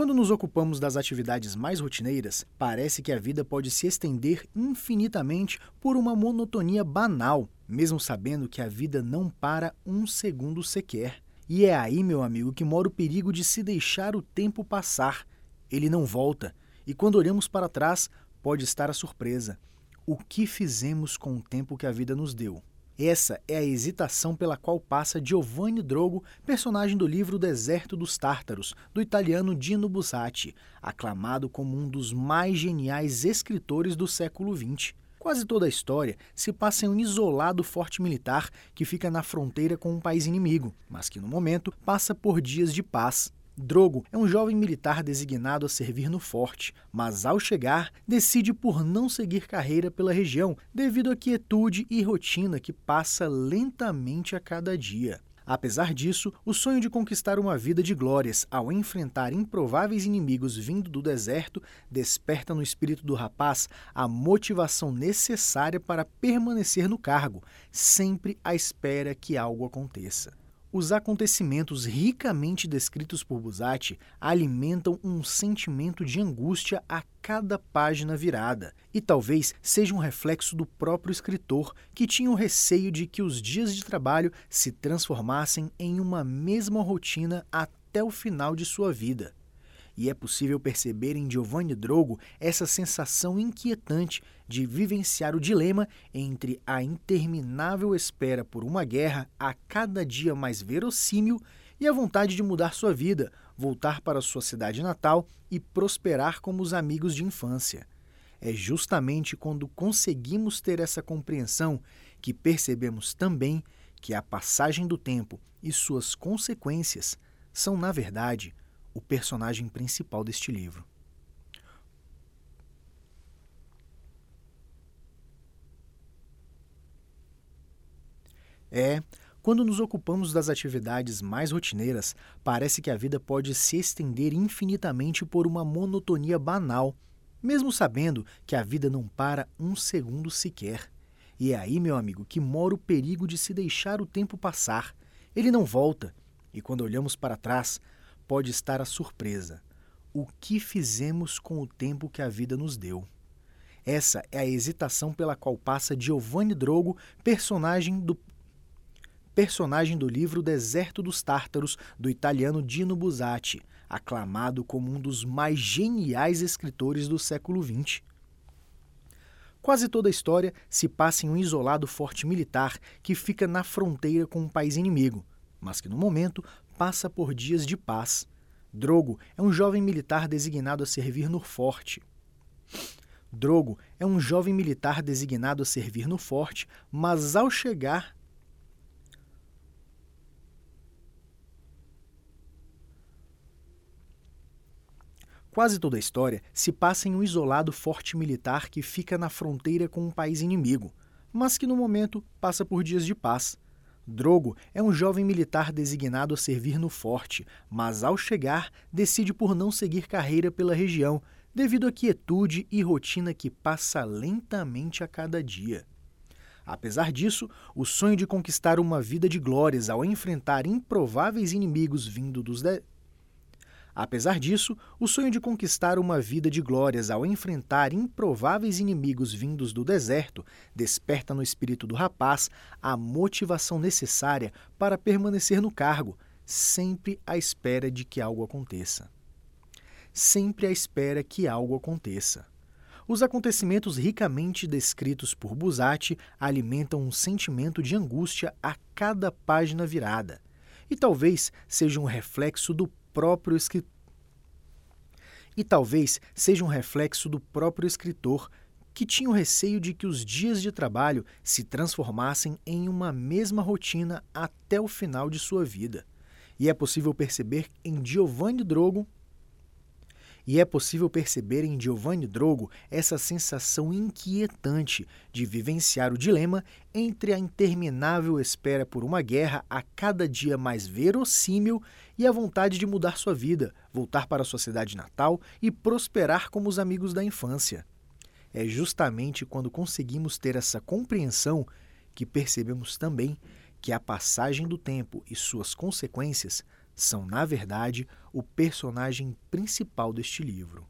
Quando nos ocupamos das atividades mais rotineiras, parece que a vida pode se estender infinitamente por uma monotonia banal, mesmo sabendo que a vida não para um segundo sequer. E é aí, meu amigo, que mora o perigo de se deixar o tempo passar. Ele não volta, e quando olhamos para trás, pode estar a surpresa. O que fizemos com o tempo que a vida nos deu? Essa é a hesitação pela qual passa Giovanni Drogo, personagem do livro Deserto dos Tártaros, do italiano Dino Buzzati, aclamado como um dos mais geniais escritores do século XX. Quase toda a história se passa em um isolado forte militar que fica na fronteira com um país inimigo, mas que no momento passa por dias de paz. Drogo é um jovem militar designado a servir no forte, mas ao chegar, decide por não seguir carreira pela região devido à quietude e rotina que passa lentamente a cada dia. Apesar disso, o sonho de conquistar uma vida de glórias ao enfrentar improváveis inimigos vindo do deserto desperta no espírito do rapaz a motivação necessária para permanecer no cargo, sempre à espera que algo aconteça. Os acontecimentos ricamente descritos por Buzzati alimentam um sentimento de angústia a cada página virada, e talvez seja um reflexo do próprio escritor, que tinha o receio de que os dias de trabalho se transformassem em uma mesma rotina até o final de sua vida e é possível perceber em Giovanni Drogo essa sensação inquietante de vivenciar o dilema entre a interminável espera por uma guerra a cada dia mais verossímil e a vontade de mudar sua vida, voltar para sua cidade natal e prosperar como os amigos de infância. É justamente quando conseguimos ter essa compreensão que percebemos também que a passagem do tempo e suas consequências são, na verdade, o personagem principal deste livro. É, quando nos ocupamos das atividades mais rotineiras, parece que a vida pode se estender infinitamente por uma monotonia banal, mesmo sabendo que a vida não para um segundo sequer. E é aí, meu amigo, que mora o perigo de se deixar o tempo passar. Ele não volta, e quando olhamos para trás, pode estar a surpresa. O que fizemos com o tempo que a vida nos deu? Essa é a hesitação pela qual passa Giovanni Drogo, personagem do personagem do livro Deserto dos Tártaros, do italiano Dino Buzzati, aclamado como um dos mais geniais escritores do século XX. Quase toda a história se passa em um isolado forte militar que fica na fronteira com um país inimigo, mas que no momento passa por dias de paz. Drogo é um jovem militar designado a servir no forte. Drogo é um jovem militar designado a servir no forte, mas ao chegar Quase toda a história se passa em um isolado forte militar que fica na fronteira com um país inimigo, mas que no momento passa por dias de paz. Drogo é um jovem militar designado a servir no forte, mas ao chegar decide por não seguir carreira pela região, devido à quietude e rotina que passa lentamente a cada dia. Apesar disso, o sonho de conquistar uma vida de glórias ao enfrentar improváveis inimigos vindo dos de... Apesar disso, o sonho de conquistar uma vida de glórias ao enfrentar improváveis inimigos vindos do deserto desperta no espírito do rapaz a motivação necessária para permanecer no cargo, sempre à espera de que algo aconteça. Sempre à espera que algo aconteça. Os acontecimentos ricamente descritos por Buzzati alimentam um sentimento de angústia a cada página virada, e talvez seja um reflexo do próprio escritor. E talvez seja um reflexo do próprio escritor, que tinha o receio de que os dias de trabalho se transformassem em uma mesma rotina até o final de sua vida. E é possível perceber em Giovanni Drogo e é possível perceber em Giovanni Drogo essa sensação inquietante de vivenciar o dilema entre a interminável espera por uma guerra a cada dia mais verossímil e a vontade de mudar sua vida, voltar para sua cidade natal e prosperar como os amigos da infância. É justamente quando conseguimos ter essa compreensão que percebemos também que a passagem do tempo e suas consequências são, na verdade, o personagem principal deste livro.